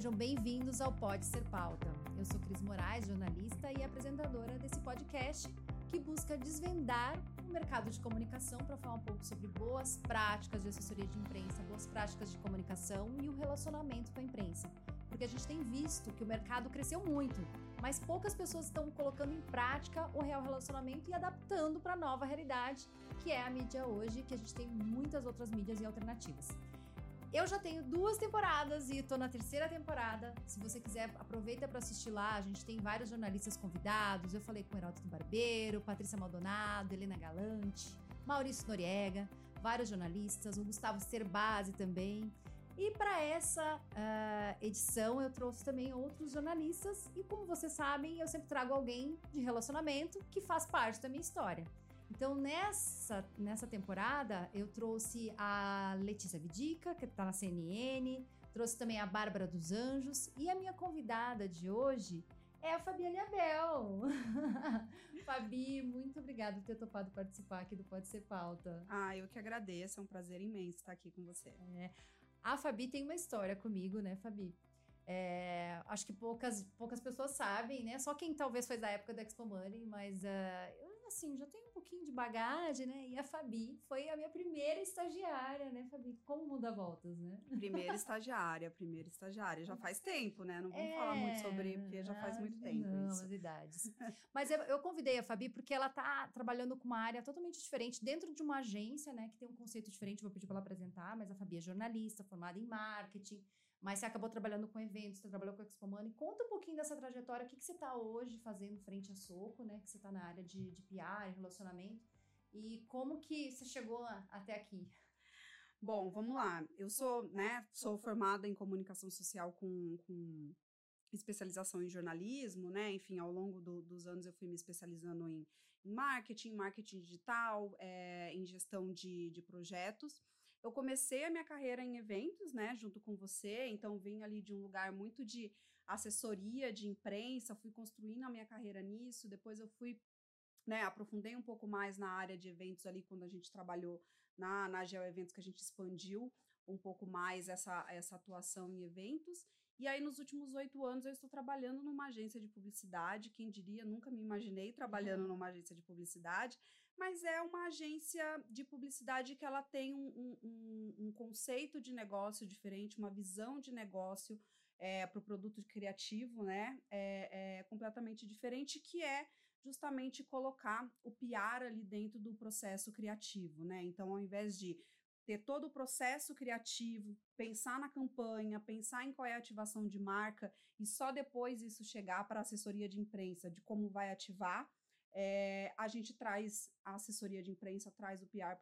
sejam bem-vindos ao Pode Ser Pauta. Eu sou Cris Moraes, jornalista e apresentadora desse podcast que busca desvendar o mercado de comunicação para falar um pouco sobre boas práticas de assessoria de imprensa, boas práticas de comunicação e o relacionamento com a imprensa. Porque a gente tem visto que o mercado cresceu muito, mas poucas pessoas estão colocando em prática o real relacionamento e adaptando para a nova realidade, que é a mídia hoje, que a gente tem muitas outras mídias e alternativas. Eu já tenho duas temporadas e tô na terceira temporada. Se você quiser, aproveita para assistir lá. A gente tem vários jornalistas convidados. Eu falei com o Heródoto Barbeiro, Patrícia Maldonado, Helena Galante, Maurício Noriega, vários jornalistas, o Gustavo Cerbasi também. E para essa uh, edição eu trouxe também outros jornalistas e como vocês sabem, eu sempre trago alguém de relacionamento que faz parte da minha história. Então, nessa, nessa temporada, eu trouxe a Letícia Vidica, que está na CNN, trouxe também a Bárbara dos Anjos, e a minha convidada de hoje é a Fabiane Abel. Fabi, muito obrigada por ter topado participar aqui do Pode Ser Pauta. Ah, eu que agradeço, é um prazer imenso estar aqui com você. É. A Fabi tem uma história comigo, né, Fabi? É, acho que poucas, poucas pessoas sabem, né? Só quem talvez foi da época da Expo Money, mas uh, eu assim, já tenho pouquinho de bagagem, né? E a Fabi foi a minha primeira estagiária, né, Fabi? Como muda voltas, né? Primeira estagiária, primeira estagiária. Já faz tempo, né? Não vamos é, falar muito sobre, porque já faz muito tempo não, isso. as idades. Mas eu, eu, convidei a Fabi porque ela tá trabalhando com uma área totalmente diferente dentro de uma agência, né? Que tem um conceito diferente, vou pedir para ela apresentar, mas a Fabi é jornalista, formada em marketing, mas você acabou trabalhando com eventos, você trabalhou com a Expo Money. Conta um pouquinho dessa trajetória, o que, que você está hoje fazendo frente à Soco, né? Que você está na área de, de PR, relacionamento. E como que você chegou até aqui? Bom, vamos lá. Eu sou, né, sou formada em comunicação social com, com especialização em jornalismo, né? Enfim, ao longo do, dos anos eu fui me especializando em, em marketing, marketing digital, é, em gestão de, de projetos. Eu comecei a minha carreira em eventos, né, junto com você, então vim ali de um lugar muito de assessoria de imprensa, fui construindo a minha carreira nisso, depois eu fui, né, aprofundei um pouco mais na área de eventos ali quando a gente trabalhou na, na Geo Eventos, que a gente expandiu um pouco mais essa, essa atuação em eventos, e aí, nos últimos oito anos, eu estou trabalhando numa agência de publicidade. Quem diria, nunca me imaginei trabalhando numa agência de publicidade mas é uma agência de publicidade que ela tem um, um, um conceito de negócio diferente, uma visão de negócio é, para o produto criativo, né? É, é, completamente diferente, que é justamente colocar o PR ali dentro do processo criativo, né? Então, ao invés de ter todo o processo criativo, pensar na campanha, pensar em qual é a ativação de marca e só depois isso chegar para a assessoria de imprensa de como vai ativar, é, a gente traz a assessoria de imprensa, traz o PR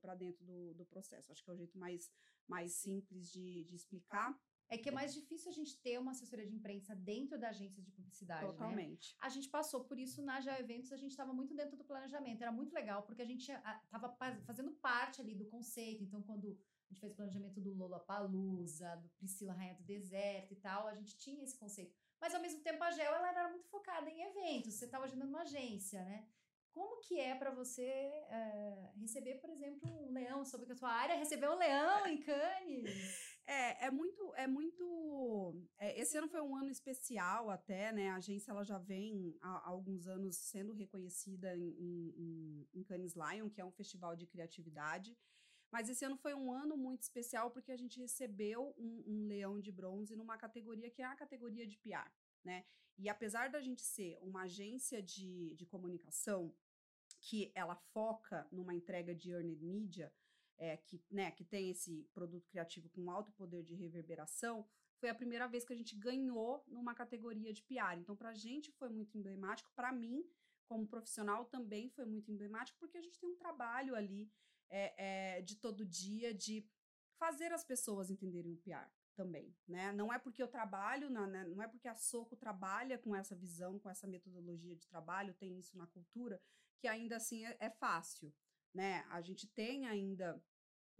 para dentro do, do processo. Acho que é o jeito mais, mais simples de, de explicar. É que é mais difícil a gente ter uma assessoria de imprensa dentro da agência de publicidade. Né? Totalmente. Né? A gente passou por isso na Já Eventos, a gente estava muito dentro do planejamento. Era muito legal, porque a gente estava fazendo parte ali do conceito. Então, quando a gente fez o planejamento do Lola Palusa, do Priscila Rainha do Deserto e tal, a gente tinha esse conceito. Mas ao mesmo tempo a Gel ela era muito focada em eventos, você estava ajudando uma agência, né? Como que é para você é, receber, por exemplo, um leão sobre a sua área, receber um leão em Cannes? É, é muito, é muito. É, esse ano foi um ano especial até, né? A agência ela já vem há, há alguns anos sendo reconhecida em, em, em Cannes Lion, que é um festival de criatividade. Mas esse ano foi um ano muito especial porque a gente recebeu um, um leão de bronze numa categoria que é a categoria de PR, né? E apesar da gente ser uma agência de, de comunicação que ela foca numa entrega de earned media, é, que, né, que tem esse produto criativo com alto poder de reverberação, foi a primeira vez que a gente ganhou numa categoria de PR. Então, para a gente foi muito emblemático, para mim, como profissional, também foi muito emblemático, porque a gente tem um trabalho ali é, é, de todo dia, de fazer as pessoas entenderem o PR também, né? Não é porque eu trabalho, na, né? não é porque a Soco trabalha com essa visão, com essa metodologia de trabalho, tem isso na cultura, que ainda assim é, é fácil, né? A gente tem ainda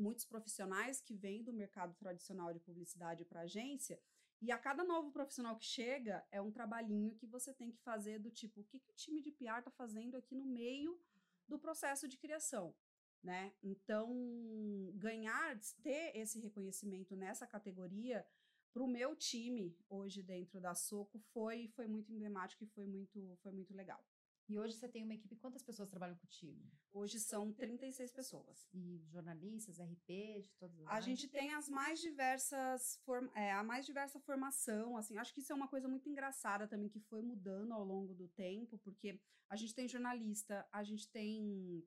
muitos profissionais que vêm do mercado tradicional de publicidade para agência, e a cada novo profissional que chega, é um trabalhinho que você tem que fazer do tipo, o que, que o time de PR está fazendo aqui no meio do processo de criação? né? Então, ganhar, ter esse reconhecimento nessa categoria para o meu time hoje dentro da Soco foi foi muito emblemático e foi muito foi muito legal. E hoje você tem uma equipe, quantas pessoas trabalham contigo? Hoje são 36 pessoas. E jornalistas, RP, de todas as A gente tem as mais diversas, é, a mais diversa formação, assim, acho que isso é uma coisa muito engraçada também, que foi mudando ao longo do tempo, porque a gente tem jornalista, a gente tem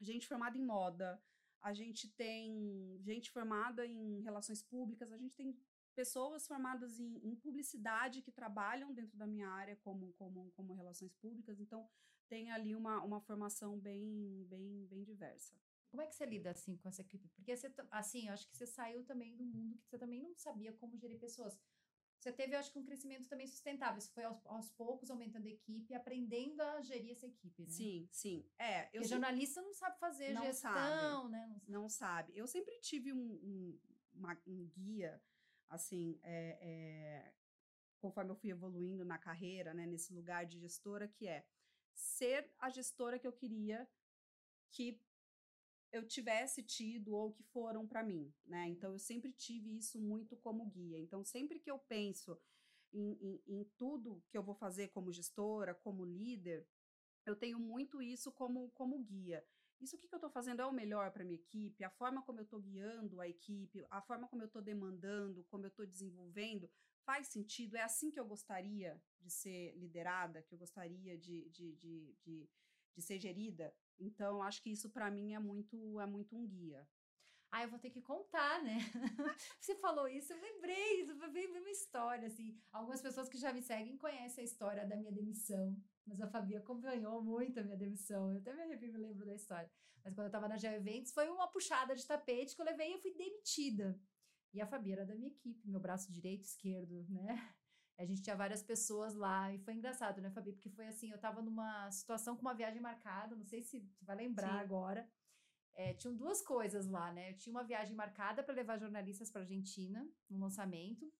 gente formada em moda, a gente tem gente formada em relações públicas, a gente tem pessoas formadas em, em, publicidade que trabalham dentro da minha área como, como, como relações públicas, então tem ali uma, uma formação bem, bem, bem diversa. Como é que você lida assim com essa equipe? Porque você, assim, eu acho que você saiu também do mundo que você também não sabia como gerir pessoas. Você teve, eu acho que, um crescimento também sustentável. Você foi aos, aos poucos aumentando a equipe, aprendendo a gerir essa equipe, né? Sim, sim. É, eu Porque jornalista não sabe fazer não gestão, sabe, né? Não sabe. não sabe. Eu sempre tive um, um, uma, um guia assim, é, é, conforme eu fui evoluindo na carreira, né, nesse lugar de gestora, que é ser a gestora que eu queria que eu tivesse tido ou que foram para mim, né? Então eu sempre tive isso muito como guia. Então sempre que eu penso em, em, em, tudo que eu vou fazer como gestora, como líder, eu tenho muito isso como, como guia isso que eu estou fazendo é o melhor para minha equipe, a forma como eu estou guiando a equipe, a forma como eu estou demandando, como eu estou desenvolvendo, faz sentido? É assim que eu gostaria de ser liderada, que eu gostaria de, de, de, de, de ser gerida? Então, acho que isso para mim é muito, é muito um guia. Ah, eu vou ter que contar, né? Você falou isso, eu lembrei, veio uma história, assim. Algumas pessoas que já me seguem conhecem a história da minha demissão. Mas a Fabi acompanhou muito a minha demissão. Eu até me arrepio, me lembro da história. Mas quando eu tava na Geo Eventos, foi uma puxada de tapete que eu levei e eu fui demitida. E a Fabi era da minha equipe, meu braço direito, esquerdo, né? A gente tinha várias pessoas lá e foi engraçado, né, Fabi? Porque foi assim, eu tava numa situação com uma viagem marcada, não sei se você vai lembrar Sim. agora. É, tinham duas coisas lá, né? Eu tinha uma viagem marcada para levar jornalistas para Argentina, no lançamento.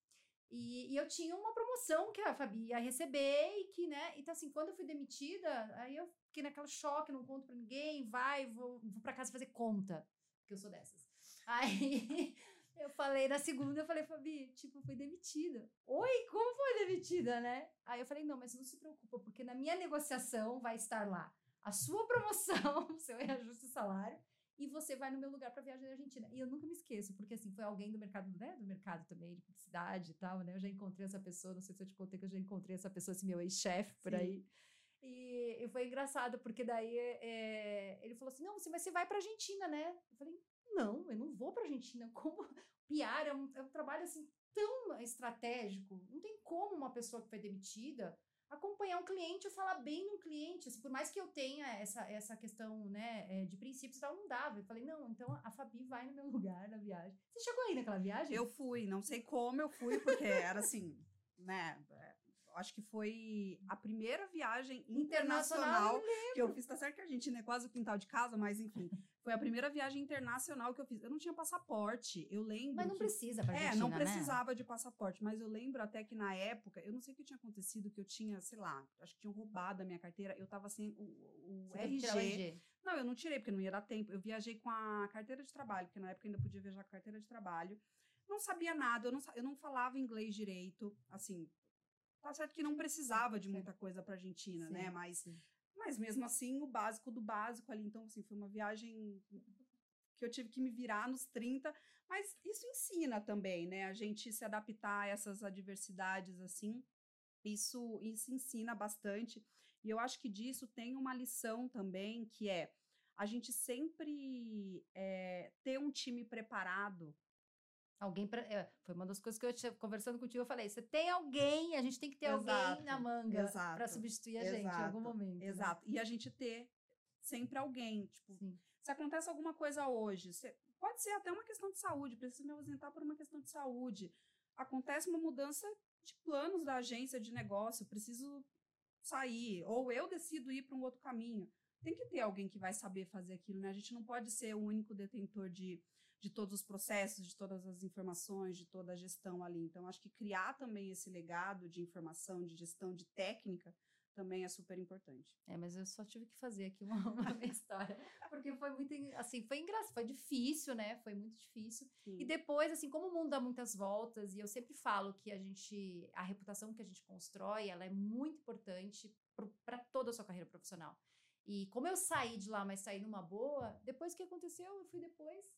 E, e, eu tinha uma promoção que a Fabi ia receber e que, né? Então, assim, quando eu fui demitida, aí eu fiquei naquele choque, não conto pra ninguém, vai, vou, vou pra casa fazer conta, porque eu sou dessas. Aí eu falei, na segunda, eu falei, Fabi, tipo, fui demitida. Oi, como foi demitida, né? Aí eu falei, não, mas não se preocupa, porque na minha negociação vai estar lá a sua promoção, seu reajuste de salário e você vai no meu lugar para viagem da Argentina. E eu nunca me esqueço, porque assim, foi alguém do mercado, né, do mercado também, de publicidade e tal, né? Eu já encontrei essa pessoa, não sei se eu te contei que eu já encontrei essa pessoa, esse meu ex-chefe por aí. E, e, foi engraçado, porque daí é, ele falou assim: não, você, mas você vai pra Argentina, né? Eu falei, não, eu não vou pra Argentina. Como PR é um, é um trabalho assim tão estratégico. Não tem como uma pessoa que foi demitida acompanhar um cliente ou falar bem um cliente. Por mais que eu tenha essa, essa questão né, é, de princípios tal, não dava. Eu falei, não, então a Fabi vai no meu lugar na viagem. Você chegou aí naquela viagem? Eu fui, não sei como eu fui, porque era assim, né? É, acho que foi a primeira viagem internacional, internacional que eu fiz. Tá certo que a Argentina é quase o quintal de casa, mas enfim. Foi a primeira viagem internacional que eu fiz. Eu não tinha passaporte. Eu lembro. Mas não que... precisa pra É, não né? precisava né? de passaporte. Mas eu lembro até que na época, eu não sei o que tinha acontecido, que eu tinha, sei lá, acho que tinham roubado a minha carteira. Eu tava sem o, o RG. RG. Não, eu não tirei, porque não ia dar tempo. Eu viajei com a carteira de trabalho, porque na época ainda podia viajar com a carteira de trabalho. Não sabia nada, eu não, eu não falava inglês direito. Assim, tá certo que não precisava de muita coisa pra Argentina, né? sim, né? Mas. Sim mas mesmo assim, o básico do básico ali. Então, assim, foi uma viagem que eu tive que me virar nos 30, mas isso ensina também, né? A gente se adaptar a essas adversidades assim. Isso, isso ensina bastante. E eu acho que disso tem uma lição também, que é a gente sempre é, ter um time preparado Alguém pra, é, foi uma das coisas que eu tinha conversando contigo, eu falei, você tem alguém, a gente tem que ter exato, alguém na manga para substituir a exato, gente em algum momento. Né? Exato. Né? E a gente ter sempre alguém, tipo, Sim. se acontece alguma coisa hoje, pode ser até uma questão de saúde, preciso me ausentar por uma questão de saúde. Acontece uma mudança de planos da agência de negócio, preciso sair, ou eu decido ir para um outro caminho. Tem que ter alguém que vai saber fazer aquilo, né? A gente não pode ser o único detentor de de todos os processos, de todas as informações, de toda a gestão ali. Então, acho que criar também esse legado de informação, de gestão, de técnica, também é super importante. É, mas eu só tive que fazer aqui uma, uma história, porque foi muito, assim, foi engraçado, foi difícil, né? Foi muito difícil. Sim. E depois, assim, como o mundo dá muitas voltas, e eu sempre falo que a gente, a reputação que a gente constrói, ela é muito importante para toda a sua carreira profissional. E como eu saí de lá, mas saí numa boa, depois que aconteceu, eu fui depois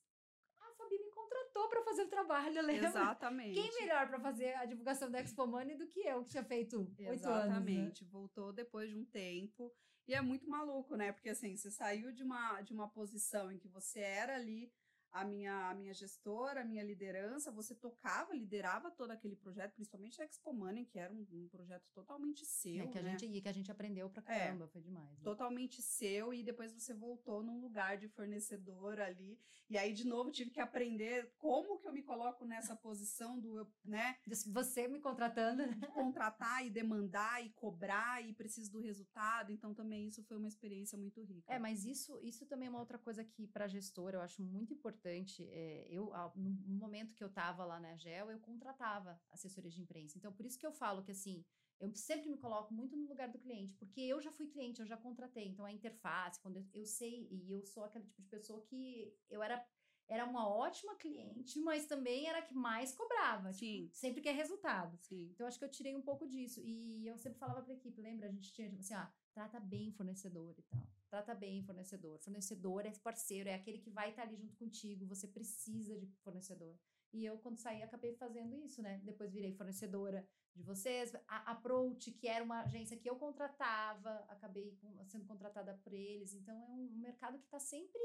a Fabi me contratou para fazer o trabalho, lembra? Exatamente. Quem melhor para fazer a divulgação da Expo Money do que eu, que tinha feito oito anos? Né? Exatamente. Né? Voltou depois de um tempo. E é muito maluco, né? Porque assim, você saiu de uma, de uma posição em que você era ali a minha, a minha gestora, a minha liderança, você tocava, liderava todo aquele projeto, principalmente a Expo Money, que era um, um projeto totalmente seu. É, que a né? gente, e que a gente aprendeu pra é, caramba, é, foi demais. Né? Totalmente seu, e depois você voltou num lugar de fornecedor ali. E aí, de novo, tive que aprender como que eu me coloco nessa posição do, né? Você me contratando. De contratar e demandar e cobrar e preciso do resultado. Então, também isso foi uma experiência muito rica. É, mas isso, isso também é uma outra coisa que, para gestora, eu acho muito importante importante. É, eu, no momento que eu estava lá na GEL, eu contratava assessorias de imprensa. Então, por isso que eu falo que, assim, eu sempre me coloco muito no lugar do cliente, porque eu já fui cliente, eu já contratei. Então, a interface, quando eu, eu sei, e eu sou aquele tipo de pessoa que eu era era uma ótima cliente, mas também era a que mais cobrava. Tipo, Sim. Tipo, sempre quer resultado. Sim. Então, acho que eu tirei um pouco disso. E eu sempre falava para a equipe, lembra? A gente tinha, tipo assim, ah, trata bem fornecedor e tal. Trata bem fornecedor. Fornecedor é parceiro, é aquele que vai estar ali junto contigo. Você precisa de fornecedor. E eu, quando saí, acabei fazendo isso, né? Depois virei fornecedora de vocês. A Approach, que era uma agência que eu contratava, acabei sendo contratada por eles. Então, é um mercado que está sempre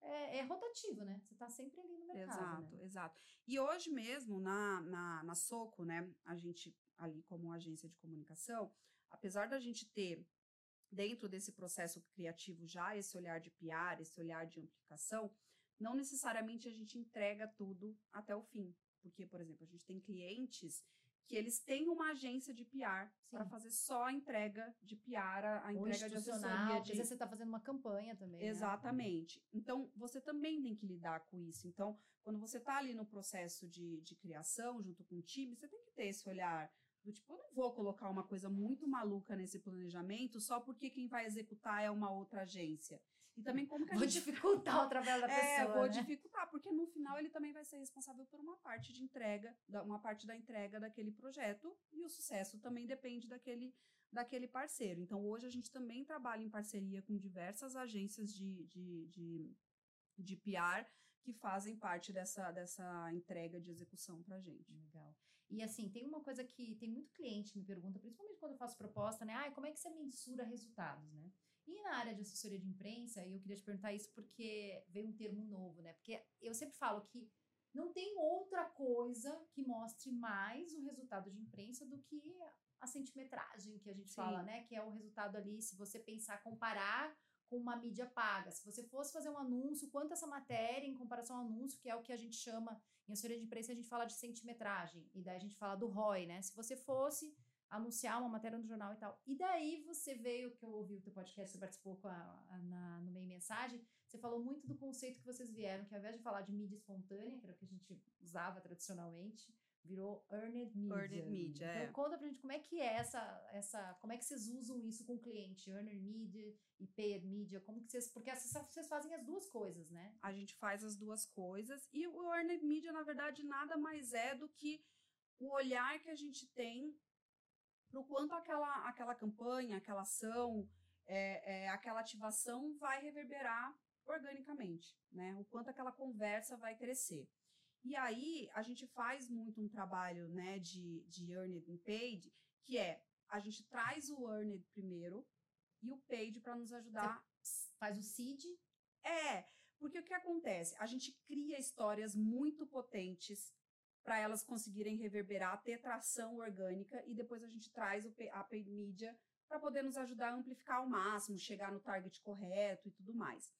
é, é rotativo, né? Você está sempre ali no mercado. Exato, né? exato. E hoje mesmo, na, na, na Soco, né? A gente, ali como agência de comunicação, apesar da gente ter dentro desse processo criativo já esse olhar de PR, esse olhar de amplificação, não necessariamente a gente entrega tudo até o fim. Porque, por exemplo, a gente tem clientes que eles têm uma agência de PR para fazer só a entrega de PR, a, a entrega de assessoria. De... Às vezes você está fazendo uma campanha também. Né? Exatamente. Né? Então, você também tem que lidar com isso. Então, quando você está ali no processo de, de criação, junto com o time, você tem que ter esse olhar do tipo, eu não vou colocar uma coisa muito maluca nesse planejamento só porque quem vai executar é uma outra agência. E também como que a vou gente... dificultar o trabalho da pessoa, É, vou né? dificultar, porque no final ele também vai ser responsável por uma parte de entrega, uma parte da entrega daquele projeto, e o sucesso também depende daquele, daquele parceiro. Então, hoje a gente também trabalha em parceria com diversas agências de, de, de, de PR que fazem parte dessa, dessa entrega de execução para a gente. Legal. E assim, tem uma coisa que tem muito cliente que me pergunta, principalmente quando eu faço proposta, né? Ah, como é que você mensura resultados, né? E na área de assessoria de imprensa, eu queria te perguntar isso porque veio um termo novo, né? Porque eu sempre falo que não tem outra coisa que mostre mais o resultado de imprensa do que a centimetragem que a gente Sim. fala, né? Que é o resultado ali, se você pensar, comparar com uma mídia paga. Se você fosse fazer um anúncio, quanto essa matéria em comparação ao anúncio, que é o que a gente chama, em assessoria de imprensa, a gente fala de centimetragem, e daí a gente fala do ROI, né? Se você fosse anunciar uma matéria no jornal e tal. E daí você veio, que eu ouvi o teu podcast, você participou com a, a, na, no meio mensagem, você falou muito do conceito que vocês vieram, que ao invés de falar de mídia espontânea, que era o que a gente usava tradicionalmente, virou earned media. Earned media, então, é. conta pra gente como é que é essa, essa, como é que vocês usam isso com o cliente, earned media e paid media, como que vocês, porque vocês fazem as duas coisas, né? A gente faz as duas coisas e o earned media, na verdade, nada mais é do que o olhar que a gente tem para o quanto aquela, aquela campanha, aquela ação, é, é, aquela ativação vai reverberar organicamente, né? O quanto aquela conversa vai crescer. E aí a gente faz muito um trabalho, né, de, de earned and paid, que é a gente traz o earned primeiro e o paid para nos ajudar. Você faz o seed? É, porque o que acontece? A gente cria histórias muito potentes para elas conseguirem reverberar, ter tração orgânica e depois a gente traz o, a paid media para poder nos ajudar a amplificar ao máximo, chegar no target correto e tudo mais.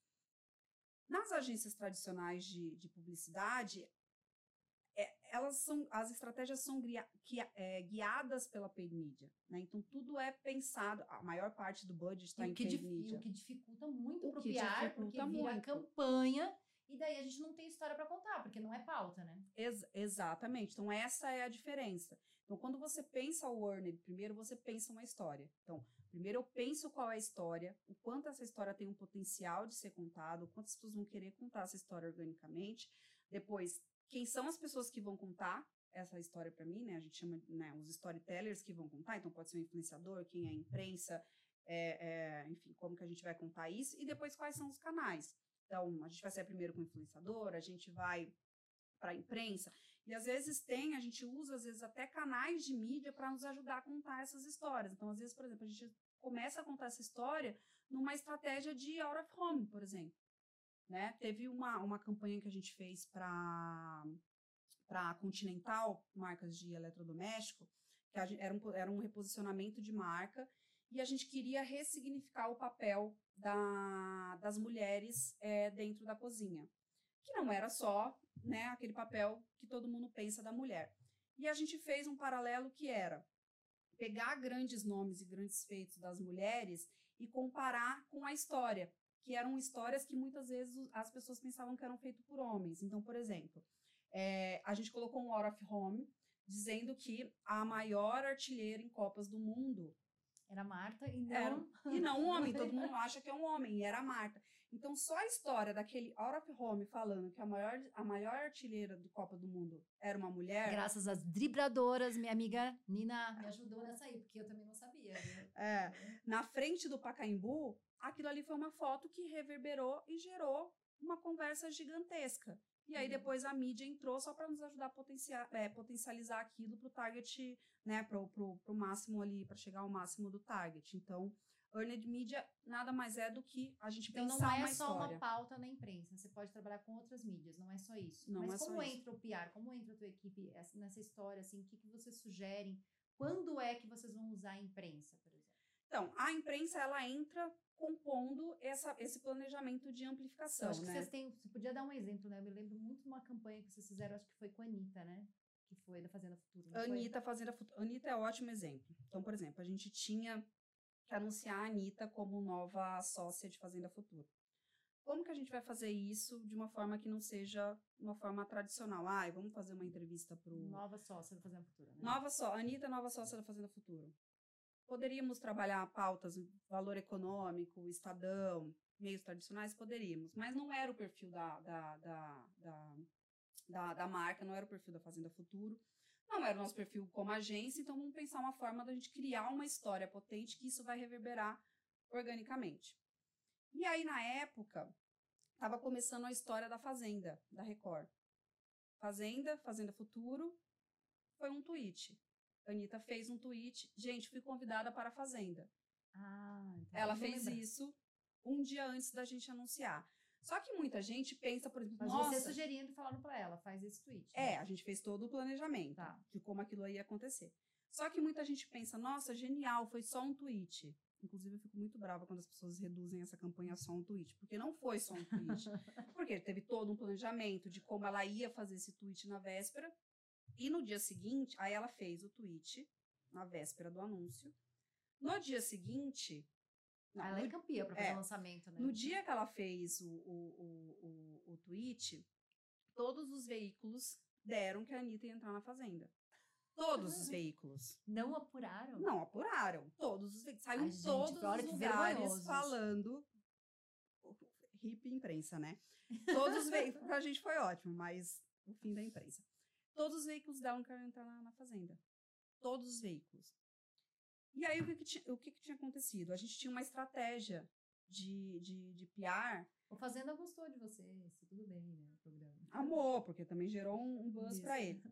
Nas agências tradicionais de, de publicidade, elas são, as estratégias são é, guiadas pela paid media, né? Então tudo é pensado, a maior parte do budget está em paid media. O que dificulta muito para o PR, porque vira muito. campanha e daí a gente não tem história para contar, porque não é pauta, né? Ex exatamente. Então essa é a diferença. Então quando você pensa o earned, primeiro você pensa uma história. Então Primeiro eu penso qual é a história, o quanto essa história tem um potencial de ser contado, o quanto as pessoas vão querer contar essa história organicamente. Depois, quem são as pessoas que vão contar essa história para mim, né? A gente chama né, os storytellers que vão contar, então pode ser um influenciador, quem é a imprensa, é, é, enfim, como que a gente vai contar isso, e depois quais são os canais. Então, a gente vai sair primeiro com o influenciador, a gente vai para a imprensa, e às vezes tem, a gente usa às vezes até canais de mídia para nos ajudar a contar essas histórias. Então, às vezes, por exemplo, a gente começa a contar essa história numa estratégia de out of home, por exemplo. Né? Teve uma, uma campanha que a gente fez para para Continental, marcas de eletrodoméstico, que era um, era um reposicionamento de marca, e a gente queria ressignificar o papel da, das mulheres é, dentro da cozinha, que não era só né, aquele papel que todo mundo pensa da mulher. E a gente fez um paralelo que era pegar grandes nomes e grandes feitos das mulheres e comparar com a história, que eram histórias que muitas vezes as pessoas pensavam que eram feitas por homens. Então, por exemplo, é, a gente colocou um Out of Home dizendo que a maior artilheira em Copas do Mundo era Marta e não... Era, e não um homem, todo mundo acha que é um homem, e era a Marta. Então, só a história daquele Out of Home falando que a maior, a maior artilheira do Copa do Mundo era uma mulher. Graças às dribradoras, minha amiga Nina me ajudou nessa aí, porque eu também não sabia. Né? É, na frente do Pacaembu, aquilo ali foi uma foto que reverberou e gerou uma conversa gigantesca. E aí uhum. depois a mídia entrou só para nos ajudar a potenciar, é, potencializar aquilo para o target, né, para o máximo ali, para chegar ao máximo do target. Então, Earned Media nada mais é do que a gente então, pensar uma não é só uma pauta na imprensa, você pode trabalhar com outras mídias, não é só isso. Não Mas é como só entra isso. o PR, como entra a tua equipe nessa história, assim, o que, que vocês sugerem? Quando é que vocês vão usar a imprensa, por? Então, a imprensa, ela entra compondo essa, esse planejamento de amplificação, acho né? que vocês têm, você podia dar um exemplo, né? Eu me lembro muito de uma campanha que vocês fizeram, acho que foi com a Anitta, né? Que foi da Fazenda Futuro. Anitta, Fazenda Futuro. Anitta é um ótimo exemplo. Então, por exemplo, a gente tinha que anunciar a Anitta como nova sócia de Fazenda Futuro. Como que a gente vai fazer isso de uma forma que não seja uma forma tradicional? Ai, vamos fazer uma entrevista pro... Nova sócia da Fazenda Futuro, né? Nova só, Anitta, nova sócia da Fazenda Futuro. Poderíamos trabalhar pautas, valor econômico, estadão, meios tradicionais? Poderíamos, mas não era o perfil da, da, da, da, da, da marca, não era o perfil da Fazenda Futuro, não era o nosso perfil como agência, então vamos pensar uma forma da gente criar uma história potente que isso vai reverberar organicamente. E aí, na época, estava começando a história da Fazenda, da Record. Fazenda, Fazenda Futuro, foi um tweet. Anitta fez um tweet, gente, fui convidada para a Fazenda. Ah, então Ela fez lembrar. isso um dia antes da gente anunciar. Só que muita gente pensa, por exemplo, Mas nossa... você sugerindo, falando para ela, faz esse tweet. Né? É, a gente fez todo o planejamento tá. de como aquilo ia acontecer. Só que muita gente pensa, nossa, genial, foi só um tweet. Inclusive, eu fico muito brava quando as pessoas reduzem essa campanha a só um tweet, porque não foi só um tweet. porque teve todo um planejamento de como ela ia fazer esse tweet na véspera, e no dia seguinte, aí ela fez o tweet na véspera do anúncio. No dia seguinte. Não, ela é campeã para fazer é, o lançamento, né? No dia que ela fez o, o, o, o, o tweet, todos os veículos deram que a Anitta ia entrar na fazenda. Todos os veículos. Não apuraram? Não apuraram. Todos os veículos. Saiu em todos os lugares falando. Hip imprensa, né? Todos os veículos. Pra gente foi ótimo, mas o fim da imprensa. Todos os veículos dela queriam entrar na, na, fazenda. Todos os veículos. E aí, o que, que, tinha, o que, que tinha acontecido? A gente tinha uma estratégia de, de, de PR. O Fazenda gostou de você, tudo bem, né? O programa. Amor, porque também gerou um, um buzz para ele.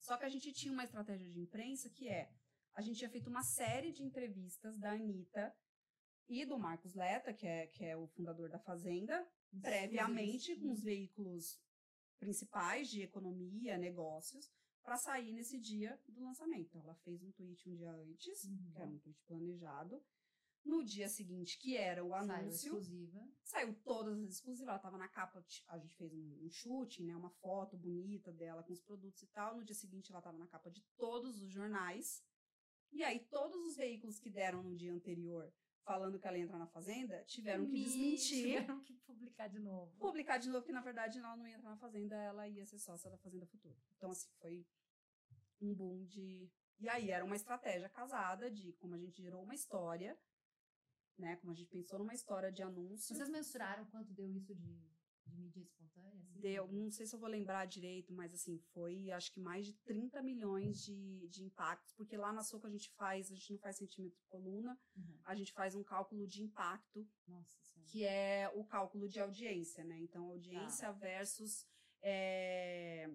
Só que a gente tinha uma estratégia de imprensa que é: a gente tinha feito uma série de entrevistas da Anitta e do Marcos Leta, que é, que é o fundador da Fazenda, previamente, com os veículos principais de economia, negócios, para sair nesse dia do lançamento. Ela fez um tweet um dia antes, uhum. que era um tweet planejado. No dia seguinte, que era o anúncio. Saiu exclusiva. Saiu todas as exclusivas. Ela estava na capa, a gente fez um, um shooting, né? Uma foto bonita dela com os produtos e tal. No dia seguinte, ela estava na capa de todos os jornais. E aí, todos os veículos que deram no dia anterior falando que ela ia entrar na Fazenda, tiveram que desmentir. Tiveram que publicar de novo. Publicar de novo, que na verdade ela não ia entrar na Fazenda, ela ia ser sócia da Fazenda Futuro. Então, assim, foi um boom de, E aí era uma estratégia casada de como a gente gerou uma história, né? Como a gente pensou numa história de anúncio. Vocês mensuraram quanto deu isso de, de mídia espontânea? Assim? Deu, não sei se eu vou lembrar direito, mas assim, foi acho que mais de 30 milhões de, de impactos, porque lá na Soco a gente faz, a gente não faz centímetro por coluna, Uhum. a gente faz um cálculo de impacto Nossa que é o cálculo de audiência, né? Então, audiência versus é,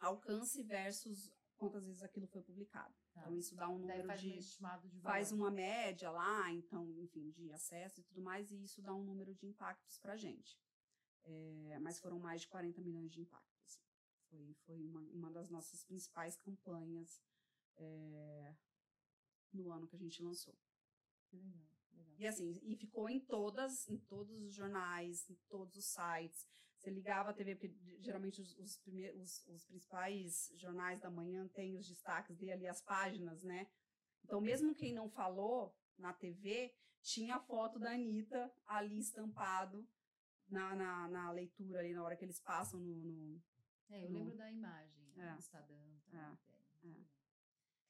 alcance versus quantas vezes aquilo foi publicado. Tá. Então, isso dá um número faz um de. estimado de Faz uma média lá, então, enfim, de acesso e tudo mais, e isso dá um número de impactos pra gente. É, mas foram mais de 40 milhões de impactos. assim. Foi, foi uma, uma das nossas principais campanhas é, no ano que a gente lançou. Legal, legal. E assim, e ficou em todas, em todos os jornais, em todos os sites. Você ligava a TV, porque geralmente os, os, prime- os- os principais jornais da manhã têm os destaques dele ali, as páginas, né? Então, mesmo quem não falou na TV, tinha a foto da Anitta ali estampado na, na, na leitura ali, na hora que eles passam no. no- É, eu No- lembro da imagem, né, É. do Estadão. Tá, É, é.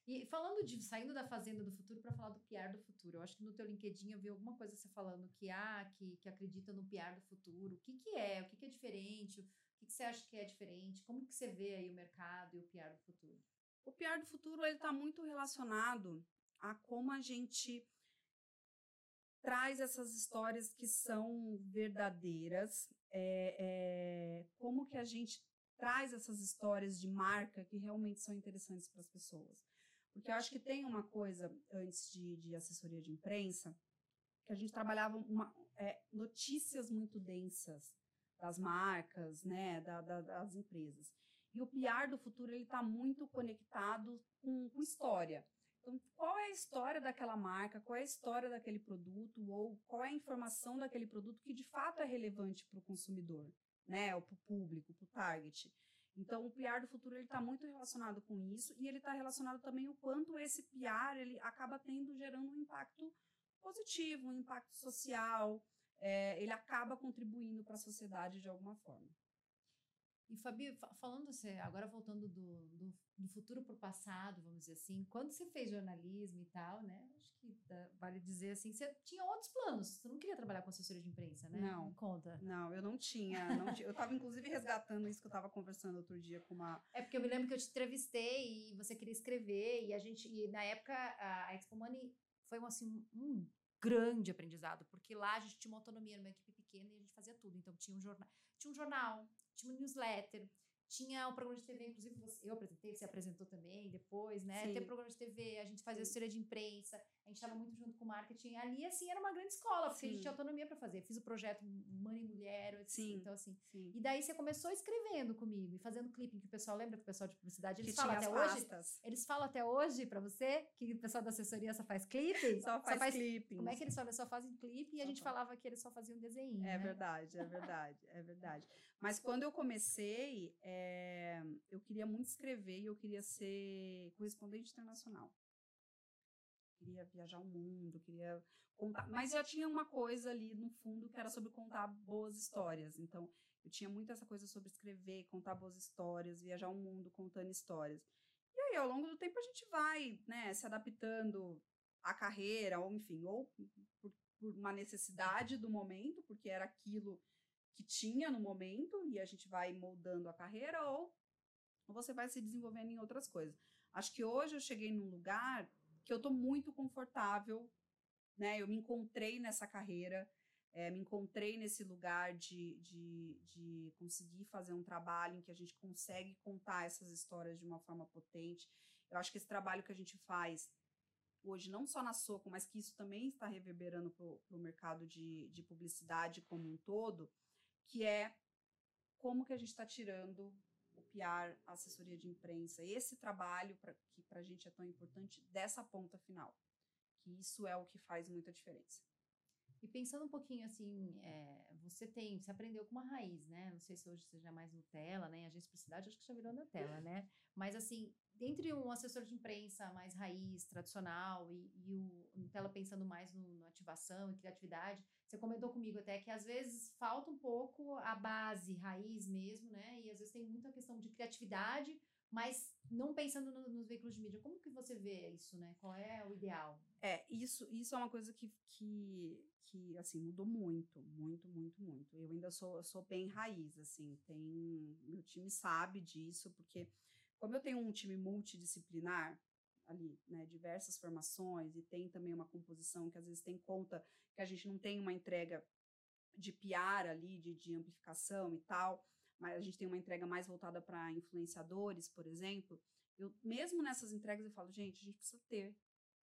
E falando de, saindo da Fazenda do Futuro para falar do PR do Futuro, eu acho que no teu LinkedIn eu vi alguma coisa você falando que, ah, que, que acredita no PR do futuro. O que que é? O que que é diferente? O que que você acha que é diferente? Como que você vê aí o mercado e o PR do futuro? O PR do futuro ele está muito relacionado a como a gente traz essas histórias que são verdadeiras, é, é, como que a gente traz essas histórias de marca que realmente são interessantes para as pessoas. Porque eu acho que tem uma coisa antes de, de assessoria de imprensa que a gente trabalhava uma, é, notícias muito densas das marcas, né, da- da- das empresas. E o PR do futuro ele está muito conectado com, com história. Então, qual é a história daquela marca? Qual é a história daquele produto? Ou qual é a informação daquele produto que de fato é relevante para o consumidor, né? Ou para o público, para o target. Então, o PR do futuro está muito relacionado com isso e ele está relacionado também o quanto esse PR ele acaba tendo gerando um impacto positivo, um impacto social. é, ele acaba contribuindo para a sociedade de alguma forma. E Fabi, fa- falando você, agora voltando do, do, do futuro para o passado, vamos dizer assim, quando você fez jornalismo e tal, né? Acho que dá- vale dizer assim, você tinha outros planos. Você não queria trabalhar com assessoria de imprensa, né? Não. Conta. Não, eu não tinha. não. Eu estava, inclusive, resgatando isso que eu estava conversando outro dia com uma. É porque eu me lembro que eu te entrevistei e você queria escrever e a gente e na época a Expo Money foi um assim um grande aprendizado, porque lá a gente tinha uma autonomia numa equipe pequena e a gente fazia tudo. Então tinha um jornal, tinha um jornal, tinha um newsletter, tinha um programa de TV, inclusive você, eu apresentei, você apresentou também depois, né? Sim. Teve programa de TV, a gente fazia Sim. assessoria de imprensa, a gente estava muito junto com o marketing. Ali, assim, era uma grande escola, porque a gente Sim. tinha autonomia para fazer. Fiz o projeto Mãe e Mulher, etc. Sim. então assim, Sim. e daí você começou escrevendo comigo e fazendo clipping, que o pessoal lembra que o pessoal de publicidade, eles que falam até hoje. pastas. Eles falam até hoje pra você que o pessoal da assessoria só faz clipe? Só faz, clippings. Como é que eles falam? Só fazem clipe e a gente faz. falava que eles só faziam desenho. É né? verdade, é verdade, é verdade. Mas quando eu comecei, é, eu queria muito escrever e eu queria ser correspondente internacional. Queria viajar o mundo, queria contar. Mas já tinha uma coisa ali no fundo que era sobre contar boas histórias. Então, eu tinha muito essa coisa sobre escrever, contar boas histórias, viajar o mundo contando histórias. E aí, ao longo do tempo, a gente vai né, se adaptando à carreira, ou enfim, ou por, por uma necessidade do momento, porque era aquilo que tinha no momento, e a gente vai moldando a carreira, ou você vai se desenvolvendo em outras coisas. Acho que hoje eu cheguei num lugar que eu estou muito confortável, né? Eu me encontrei nessa carreira, é, me encontrei nesse lugar de, de, de conseguir fazer um trabalho em que a gente consegue contar essas histórias de uma forma potente. Eu acho que esse trabalho que a gente faz hoje, não só na Soco, mas que isso também está reverberando para o mercado de, de publicidade como um todo, que é como que a gente está tirando o PR, a assessoria de imprensa, esse trabalho pra, que para a gente é tão importante dessa ponta final, que isso é o que faz muita diferença. E pensando um pouquinho assim, é, você tem, você aprendeu com uma raiz, né? Não sei se hoje já é mais Nutella, né? De publicidade, acho que já virou Nutella, né? Mas assim, entre um assessor de imprensa mais raiz, tradicional, e, e o Nutella pensando mais no, no ativação e criatividade, você comentou comigo até que às vezes falta um pouco a base, raiz mesmo, né? E às vezes tem muita questão de criatividade Mas não pensando no, nos veículos de mídia, como que você vê isso, né? Qual é o ideal? É, isso, isso é uma coisa que, que, que assim, mudou muito, muito, muito, muito. Eu ainda sou, sou bem raiz, assim, tem, meu time sabe disso, porque como eu tenho um time multidisciplinar, ali, né, diversas formações e tem também uma composição que às vezes tem conta que a gente não tem uma entrega de PR ali, de, de amplificação e tal, mas a gente tem uma entrega mais voltada para influenciadores, por exemplo. Eu mesmo nessas entregas eu falo, gente, a gente precisa ter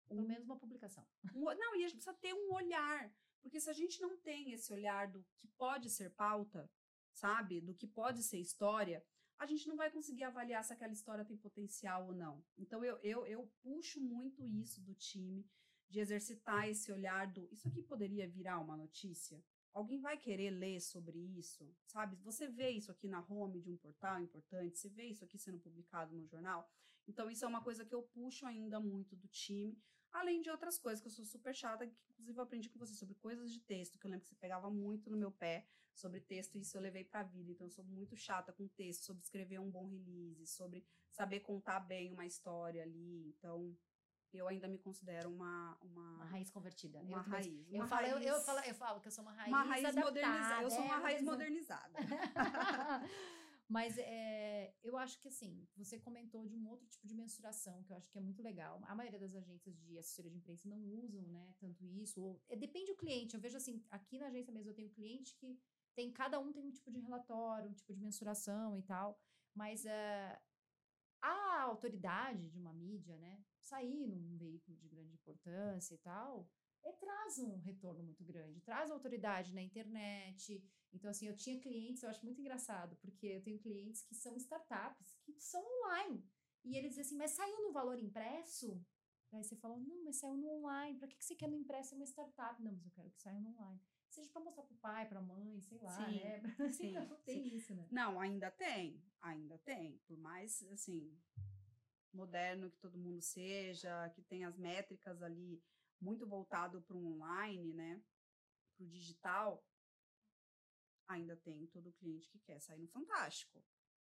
um, pelo menos uma publicação. Um, não, e a gente precisa ter um olhar, porque se a gente não tem esse olhar do que pode ser pauta, sabe, do que pode ser história, a gente não vai conseguir avaliar se aquela história tem potencial ou não. Então, eu, eu, eu puxo muito isso do time, de exercitar esse olhar do isso aqui poderia virar uma notícia? Alguém vai querer ler sobre isso, sabe? Você vê isso aqui na home de um portal importante, você vê isso aqui sendo publicado no jornal. Então, isso é uma coisa que eu puxo ainda muito do time, além de outras coisas que eu sou super chata, que inclusive eu aprendi com você sobre coisas de texto, que eu lembro que você pegava muito no meu pé sobre texto, e isso eu levei para a vida. Então, eu sou muito chata com texto, sobre escrever um bom release, sobre saber contar bem uma história ali. Então, eu ainda me considero uma uma, uma raiz convertida. Uma eu raiz. Eu, uma falo, raiz, eu, eu, falo, eu falo que eu sou uma raiz uma raiz modernizada. Eu sou uma é, raiz modernizada. Mas é, eu acho que assim, você comentou de um outro tipo de mensuração que eu acho que é muito legal. A maioria das agências de assessoria de imprensa não usam, né, tanto isso. Ou, é, depende do cliente. Eu vejo assim, aqui na agência mesmo eu tenho cliente que tem cada um tem um tipo de relatório, um tipo de mensuração e tal. Mas é, a autoridade de uma mídia, né, sair num veículo de grande importância e tal, é, traz um retorno muito grande, traz autoridade na internet. Então, assim, eu tinha clientes, eu acho muito engraçado, porque eu tenho clientes que são startups, que são online. E eles dizem assim, mas saiu no valor impresso? Aí você falou, não, mas saiu no online. Para que, que você quer no impresso? É uma startup. Não, mas eu quero que saia no online. Seja para mostrar para o pai, para a mãe, sei lá, sim, né? Sim, não tem sim. isso, né? Não, ainda tem, ainda tem. Por mais, assim, moderno que todo mundo seja, que tem as métricas ali muito voltado para o online, né? Para o digital, ainda tem todo cliente que quer sair no Fantástico,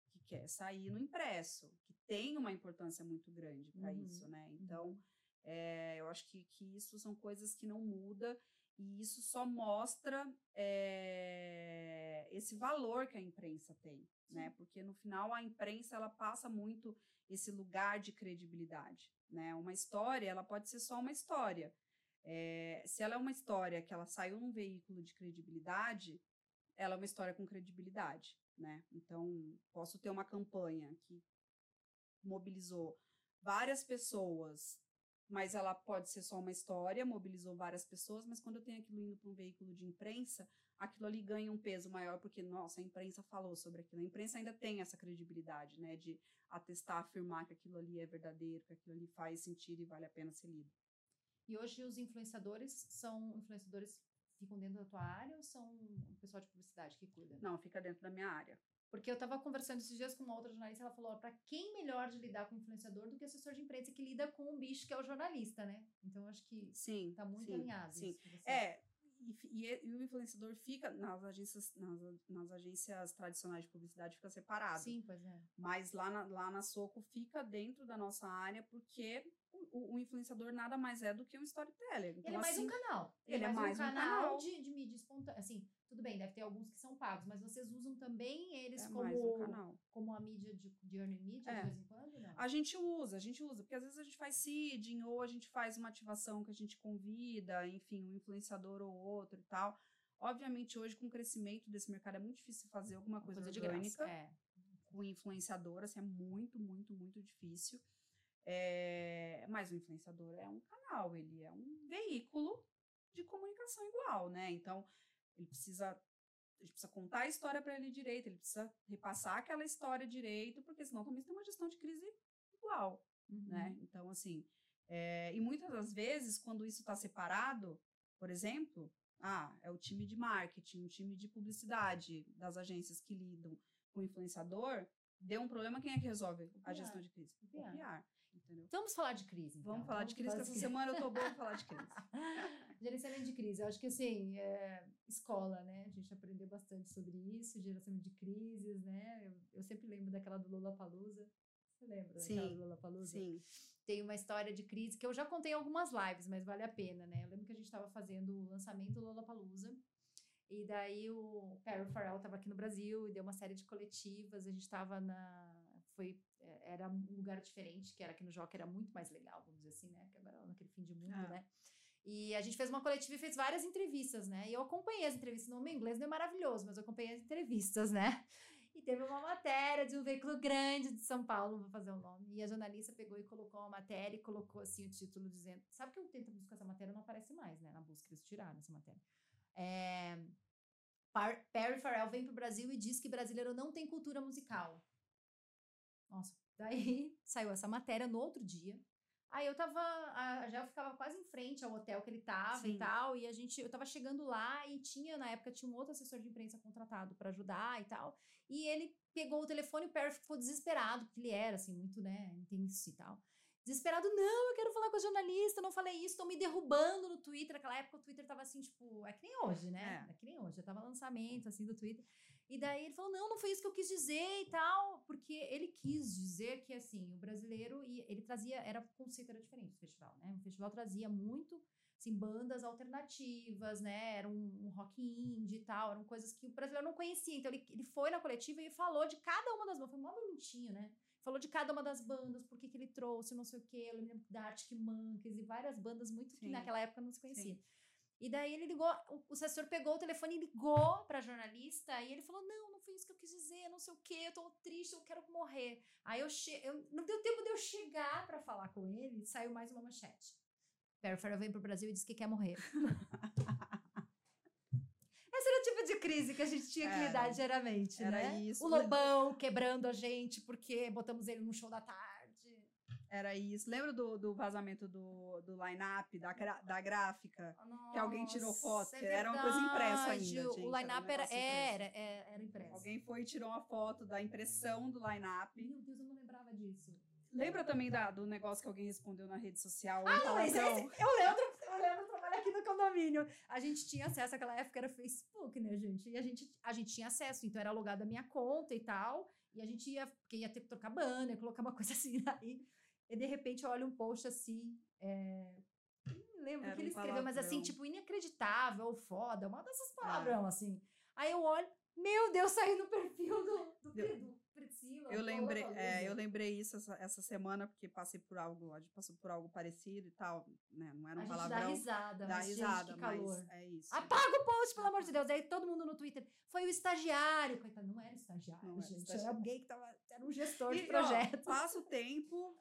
que quer sair no impresso, que tem uma importância muito grande para Uhum, isso, né? Então, é, eu acho que, que isso são coisas que não muda e isso só mostra é, esse valor que a imprensa tem, né? Porque no final a imprensa ela passa muito esse lugar de credibilidade, né? Uma história ela pode ser só uma história. É, se ela é uma história que ela saiu num veículo de credibilidade, ela é uma história com credibilidade, né? Então posso ter uma campanha que mobilizou várias pessoas mas ela pode ser só uma história, mobilizou várias pessoas, mas quando eu tenho aquilo indo para um veículo de imprensa, aquilo ali ganha um peso maior, porque, nossa, a imprensa falou sobre aquilo. A imprensa ainda tem essa credibilidade, né, de atestar, afirmar que aquilo ali é verdadeiro, que aquilo ali faz sentido e vale a pena ser lido. E hoje os influenciadores são influenciadores que ficam dentro da tua área ou são pessoal de publicidade que cuida? Não, fica dentro da minha área. Porque eu estava conversando esses dias com uma outra jornalista, ela falou: para quem melhor de lidar com o influenciador do que assessor de imprensa que lida com o bicho que é o jornalista, né? Então acho que sim, tá muito sim, alinhado sim. isso. É, e, e, e, o influenciador fica nas agências, nas, nas, agências tradicionais de publicidade fica separado. Sim, pois é. Mas lá na, lá na Soco fica dentro da nossa área porque o, o, influenciador nada mais é do que um storyteller. Então, ele é mais assim, um canal. Ele, ele é mais um, um canal, canal, De, de mídia espontânea. Assim, tudo bem, deve ter alguns que são pagos, mas vocês usam também eles é como, um como a mídia de, de earning media é. de vez em quando? Não? A gente usa, a gente usa, porque às vezes a gente faz seeding ou a gente faz uma ativação que a gente convida, enfim, um influenciador ou outro e tal. Obviamente, hoje, com o crescimento desse mercado, é muito difícil fazer alguma coisa, coisa orgânica de é. com influenciador, assim, é muito, muito, muito difícil. É, mas o influenciador é um canal, ele é um veículo de comunicação igual, né? Então, ele precisa, ele precisa contar a história para ele direito, ele precisa repassar aquela história direito, porque senão também tem uma gestão de crise igual, uhum. né? Então, assim, é, e muitas das vezes, quando isso está separado, por exemplo, ah, é o time de marketing, o time de publicidade das agências que lidam com o influenciador, deu um problema, quem é que resolve a gestão de crise? O PR. Entendeu? Vamos falar de crise. Então. Vamos falar de crise, que essa semana eu tô boa pra falar de crise. gerenciamento de crise. Eu acho que assim, é, escola, né? A gente aprendeu bastante sobre isso, gerenciamento de crises, né? Eu, eu sempre lembro daquela do Lula Palusa. Você lembra Sim, daquela Lollapalooza? Sim. Tem uma história de crise que eu já contei em algumas lives, mas vale a pena, né? Eu lembro que a gente estava fazendo o lançamento do Lollapalooza. E daí o Perry Farrell estava aqui no Brasil e deu uma série de coletivas. A gente estava na. Foi, é, era um lugar diferente, que era aqui no Joca, era muito mais legal, vamos dizer assim, né? Que agora naquele fim de mundo, Ah. né? E a gente fez uma coletiva e fez várias entrevistas, né? E eu acompanhei as entrevistas. No meu inglês não é maravilhoso, mas eu acompanhei as entrevistas, né? E teve uma matéria de um veículo grande de São Paulo, vou fazer o nome. E a jornalista pegou e colocou uma matéria e colocou assim o título dizendo. Sabe que eu tento buscar essa matéria não aparece mais, né? Na busca, eles tiraram essa matéria. É, Perry Farrell vem pro Brasil e diz que brasileiro não tem cultura musical. Nossa, daí saiu essa matéria no outro dia. Aí eu tava, a Gel ficava quase em frente ao hotel que ele tava e Sim. tal, e a gente, eu tava chegando lá e tinha, na época, tinha um outro assessor de imprensa contratado pra ajudar e tal, e ele pegou o telefone e o Perry ficou desesperado, porque ele era, assim, muito, né, intenso e tal. Desesperado, não, eu quero falar com a jornalista, eu não falei isso, estão me derrubando no Twitter. Naquela época o Twitter tava assim, tipo, é que nem hoje, né? É. É, que nem hoje, já tava lançamento, assim, do Twitter. E daí ele falou, não, não foi isso que eu quis dizer e tal, porque ele quis dizer que, assim, o brasileiro, e ele trazia, era, o conceito era diferente do festival, né? O festival trazia muito, assim, bandas alternativas, né? Era um, um rock indie e tal, eram coisas que o brasileiro não conhecia. Então ele, ele foi na coletiva e falou de cada uma das bandas, foi mó bonitinho, né? Falou de cada uma das bandas, por que que ele trouxe, não sei o quê. Eu lembro da Arctic Monkeys e várias bandas muito que Sim. naquela época não se conhecia. Sim. E daí ele ligou, o, o assessor pegou o telefone e ligou pra jornalista e ele falou: Não, não foi isso que eu quis dizer, não sei o quê, eu tô triste, eu quero morrer. Aí eu, che eu não deu tempo de eu chegar pra falar com ele, saiu mais uma manchete. Perry Farrell vem pro Brasil e diz que quer morrer. Esse era o tipo de crise que a gente tinha que lidar diariamente, Era né? isso. O Lobão quebrando a gente porque botamos ele num show da tarde. Era isso. Lembra do, do vazamento do, do line-up, da, da gráfica? Que alguém tirou foto, Nossa, é era uma coisa impressa ainda, gente, O um line-up era, negócio era, era, era impresso. Alguém foi e tirou uma foto da impressão do line-up. Meu Deus, eu não lembrava disso. Lembra também da, do negócio que alguém respondeu na rede social? um Ah, não, esse, eu lembro, eu lembro condomínio. A gente tinha acesso, naquela época era Facebook, né, gente? E a gente, a gente tinha acesso, então era logado a minha conta e tal. E a gente ia, porque ia ter que trocar banner, colocar uma coisa assim daí. E de repente eu olho um post assim. É... Não lembro o que um ele escreveu, mas assim, tipo, inacreditável, foda, uma dessas palavrão, assim. Aí eu olho, meu Deus, saí no perfil do, do Priscila. Eu lembrei, é, eu lembrei isso essa, essa semana, porque passei por algo, a gente passou por algo parecido e tal, né? Não era A um gente dá palavrão. risada, Dá mas, gente, risada, que mas é isso. Apaga o post, pelo amor de Deus. Aí todo mundo no Twitter. Foi o estagiário. Coitado, não era estagiário, Não era gente. estagiário. Era alguém que tava. Era um gestor E, de ó, projeto. passa o tempo.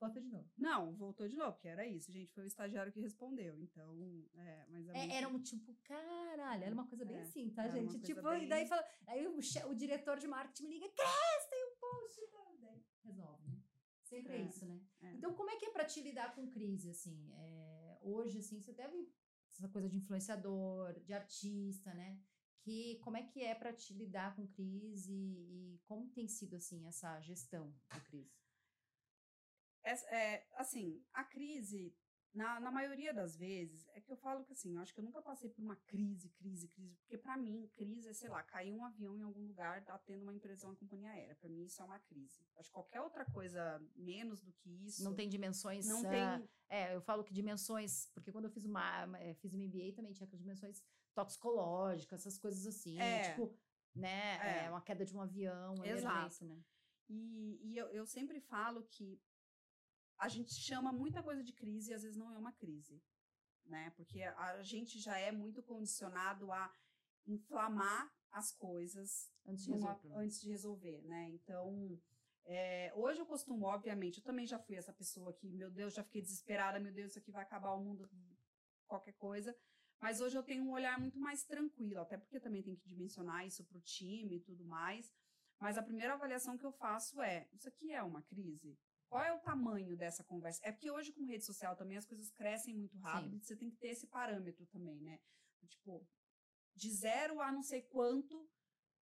Bota de novo. Não, voltou de novo, porque era isso, gente. Foi o estagiário que respondeu. Então, é, mas é, É, muito- era um tipo, caralho, era uma coisa bem É, assim, tá, era uma gente? coisa Tipo, e bem- daí fala. Aí o, o diretor de marketing me liga, Cres, tem um post. tá?" Daí resolve, né? Sempre é, É, isso, né? é. Então, como é que é pra te lidar com crise, assim? É, hoje, assim, você deve. Essa coisa de influenciador, de artista, né? Que, como é que é pra te lidar com crise e como tem sido, assim, essa gestão da crise? É, assim, a crise, na, na maioria das vezes, é que eu falo que assim, eu acho que eu nunca passei por uma crise, crise, crise, porque pra mim, crise é, sei lá, cair um avião em algum lugar, tá tendo uma empresa, uma companhia aérea. Pra mim, isso é uma crise. Acho que qualquer outra coisa menos do que isso. Não tem dimensões. Não ah, tem. É, eu falo que dimensões, porque quando eu fiz uma, eh, fiz MBA também tinha aquelas dimensões toxicológicas, essas coisas assim, É. tipo, né, É. é, uma queda de um avião, uma Exato. né? E, e eu, eu sempre falo que a gente chama muita coisa de crise e às vezes não é uma crise, né? Porque a gente já é muito condicionado a inflamar as coisas Antes de resolver antes de resolver, né? Então, é, hoje eu costumo, obviamente, eu também já fui essa pessoa que, meu Deus, já fiquei desesperada, meu Deus, isso aqui vai acabar o mundo, qualquer coisa. Mas hoje eu tenho um olhar muito mais tranquilo, até porque também tem que dimensionar isso para o time e tudo mais. Mas a primeira avaliação que eu faço é: isso aqui é uma crise? Qual é o tamanho dessa conversa? É porque hoje com rede social também as coisas crescem muito rápido, Sim. você tem que ter esse parâmetro também, né? Tipo, de zero a não sei quanto,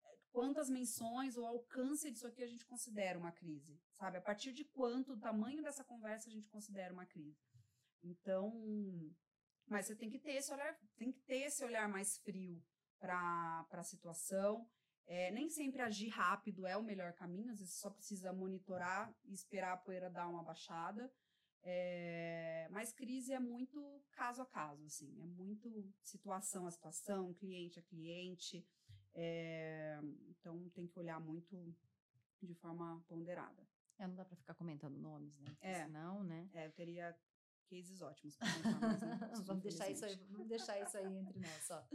eh, quantas menções ou alcance disso aqui a gente considera uma crise, sabe? A partir de quanto o tamanho dessa conversa a gente considera uma crise. Então, mas você tem que ter esse olhar, tem que ter esse olhar mais frio para a situação. É, nem sempre agir rápido é o melhor caminho, às vezes só precisa monitorar e esperar a poeira dar uma baixada. É, mas crise é muito caso a caso, assim, é muito situação a situação, cliente a cliente. É, então tem que olhar muito de forma ponderada. É, não dá para ficar comentando nomes, né? Porque É. Senão, né? É, eu teria cases ótimos contar, mas posso, vamos deixar isso aí, vamos deixar isso aí entre nós só.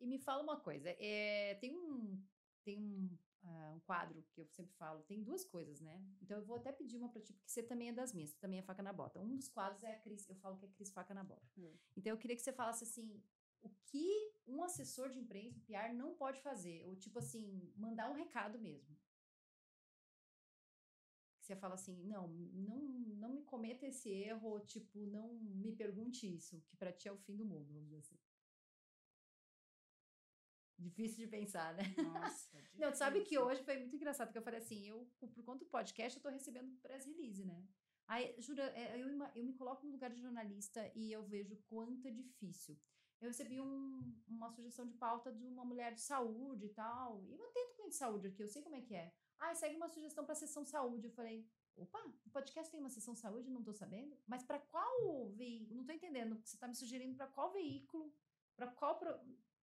E me fala uma coisa, é, tem um tem um, ah, um quadro que eu sempre falo, tem duas coisas, né? Então eu vou até pedir uma para ti, porque você também é das minhas, você também é faca na bota. Um dos quadros é a Cris, eu falo que é Cris faca na bota. Hum. Então eu queria que você falasse assim, o que um assessor de imprensa, um PR, não pode fazer, ou tipo assim, mandar um recado mesmo. Você fala assim, não, não, não me cometa esse erro, ou tipo, não me pergunte isso, que pra ti é o fim do mundo, vamos dizer assim. Difícil de pensar, né? Nossa, Não, tu sabe que hoje foi muito engraçado, que eu falei assim, eu, por conta do podcast, eu tô recebendo press release, né? Aí, jura, é, eu, ima- eu me coloco no lugar de jornalista e eu vejo quanto é difícil. Eu recebi um- uma sugestão de pauta de uma mulher de saúde e tal, e eu atendo cliente de saúde aqui, eu sei como é que é. Ah, segue uma sugestão para sessão saúde. Eu falei, opa, o podcast tem uma sessão saúde, não tô sabendo? Mas para qual veículo? Não tô entendendo, você tá me sugerindo para qual veículo? Para qual... Pro...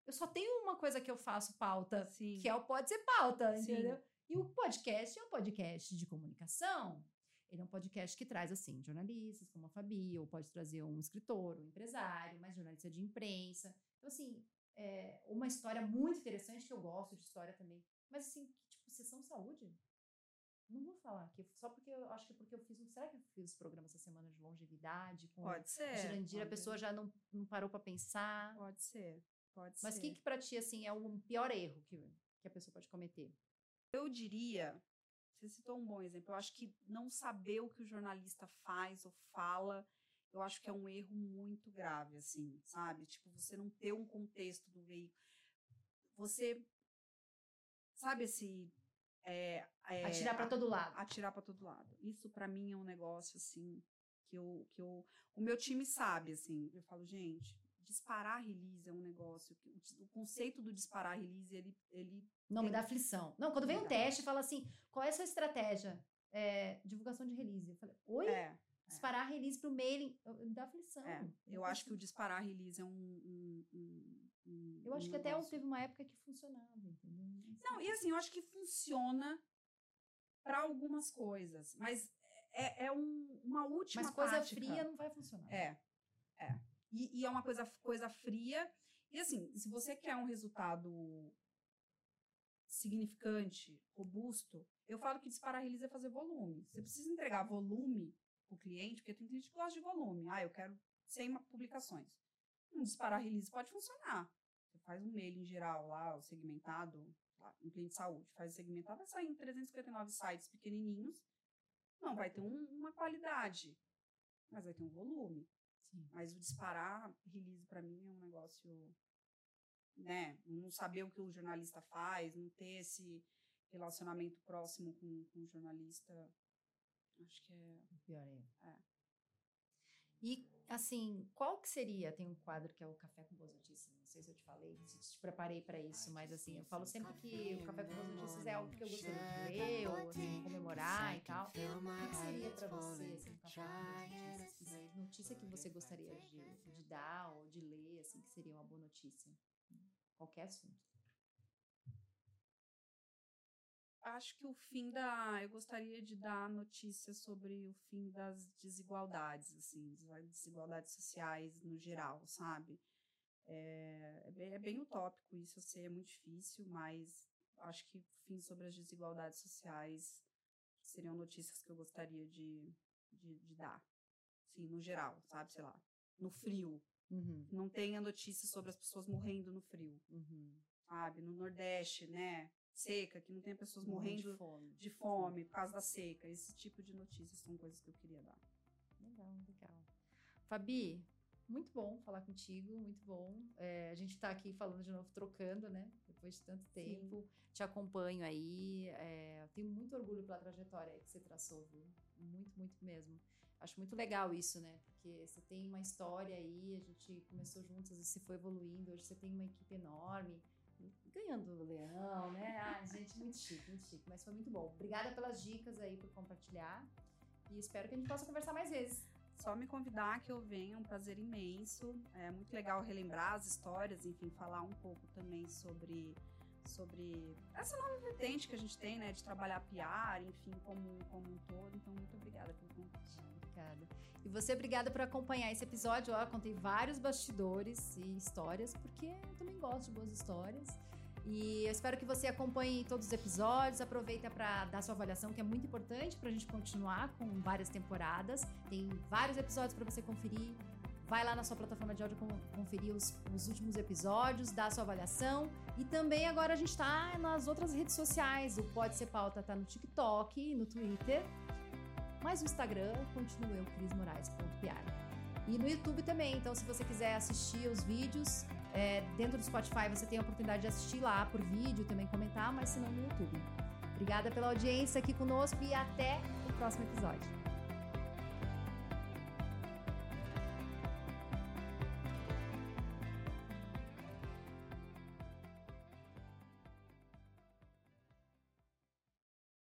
Eu só tenho uma coisa que eu faço pauta, Sim. que é o Pode Ser Pauta, Sim. entendeu? E o podcast é um podcast de comunicação. Ele é um podcast que traz, assim, jornalistas como a Fabi, ou pode trazer um escritor, um empresário, mais jornalista de imprensa. Então, assim, é uma história muito interessante, que eu gosto de história também. Mas, assim, tipo, sessão saúde? Não vou falar aqui, só porque eu acho que é porque eu fiz um. Será que eu fiz programa essa semana de longevidade com Pode ser. a Jurandir? A pessoa já não, não parou para pensar. Pode ser. Pode Mas o que, que pra ti, assim, é o pior erro que, que a pessoa pode cometer? Eu diria, você citou um bom exemplo, eu acho que não saber o que o jornalista faz ou fala, eu acho que é um erro muito grave, assim, sabe? Tipo, você não ter um contexto do veículo. Você, sabe esse... É, é, Atirar pra a- todo lado. atirar para todo lado. Isso para mim é um negócio assim que eu, que eu o meu time sabe assim. Eu falo, gente, disparar release é um negócio o, o conceito do disparar release ele ele Não, me dá aflição. Não, quando vem um teste e fala assim, qual é a sua estratégia? É, divulgação de release. Eu falei, oi? é, Disparar release pro mailing. Eu- Me dá aflição. é. Eu acho que o disparar release é um, um, um- um- Eu acho que até negócio. teve uma época que funcionava, entendeu? Não, e assim, eu acho que funciona para algumas coisas, mas é, é um- uma última Mas coisa tática. fria não vai funcionar. É, é. E, e é uma coisa, coisa fria. E assim, se você quer um resultado significante, robusto, eu falo que disparar release é fazer volume. Você precisa entregar volume para o cliente, porque tem cliente que gosta de volume. Ah, eu quero 100 ma- publicações. Um disparar release pode funcionar. Você faz um mail em geral lá, o segmentado, lá, um cliente de saúde, faz segmentado, vai sair em 359 sites pequenininhos. Não, vai ter um- uma qualidade, mas vai ter um volume. Sim. Mas o disparar release para mim é um negócio, né? Não saber o que o jornalista faz, não ter esse relacionamento próximo com, com o jornalista, acho que é. Pior erro. É. E, assim, qual que seria? Tem um quadro que é o Café com Boas Notícias. Não sei se eu te falei, se te preparei para isso, mas, assim, eu falo sempre que o Café com Boas Notícias é algo que eu gostaria de ler ou, assim, comemorar e tal. O que seria para você, assim, Café com Boas Notícias? Que notícia que você gostaria de, de dar ou de ler, assim, que seria uma boa notícia? Qualquer assunto. Acho que o fim da. Eu gostaria de dar notícias sobre o fim das desigualdades, assim, desigualdades sociais no geral, sabe? É, é, bem, é bem utópico isso, eu sei, é muito difícil, mas acho que fim sobre as desigualdades sociais seriam notícias que eu gostaria de, de, de dar. Sim, no geral, sabe? Sei lá. No frio. Uhum, Não tenha notícias sobre as pessoas morrendo no frio, uhum. sabe? No Nordeste, né? Seca, que não tem pessoas Morrendo de fome. de fome por causa da seca. Esse tipo de notícias são coisas que eu queria dar. Legal, legal. Fabi, muito bom falar contigo, muito bom. É, a gente está aqui falando de novo, trocando, né? Depois de tanto tempo. Te acompanho aí. é, tenho muito orgulho pela trajetória que você traçou, viu? Muito, muito mesmo. Acho muito legal isso, né? Porque você tem uma história aí, a gente começou juntos e se foi evoluindo. Hoje você tem uma equipe enorme. Ganhando o leão, né? Ai, gente, muito chique, muito chique. Mas foi muito bom. Obrigada pelas dicas aí por compartilhar. E espero que a gente possa conversar mais vezes. Só me convidar que eu venha, um prazer imenso. É muito legal relembrar as histórias, enfim, falar um pouco também sobre sobre essa nova vertente que a gente tem, né, de trabalhar PR, enfim, como, como um todo. Então, muito obrigada pelo convite. Obrigada. E você, obrigada por acompanhar esse episódio. Ó, contei vários bastidores e histórias, porque eu também gosto de boas histórias. E eu espero que você acompanhe todos os episódios, aproveita para dar sua avaliação, que é muito importante para a gente continuar com várias temporadas. Tem vários episódios para você conferir. Vai lá na sua plataforma de áudio conferir os, os, últimos episódios, dá sua avaliação. E também agora a gente está nas outras redes sociais. O Pode Ser Pauta está no TikTok, no Twitter. Mas o Instagram continua eu, crismorais.piar. E no YouTube também. Então, se você quiser assistir os vídeos, é, dentro do Spotify você tem a oportunidade de assistir lá por vídeo, também comentar, mas se não no YouTube. Obrigada pela audiência aqui conosco e até o próximo episódio.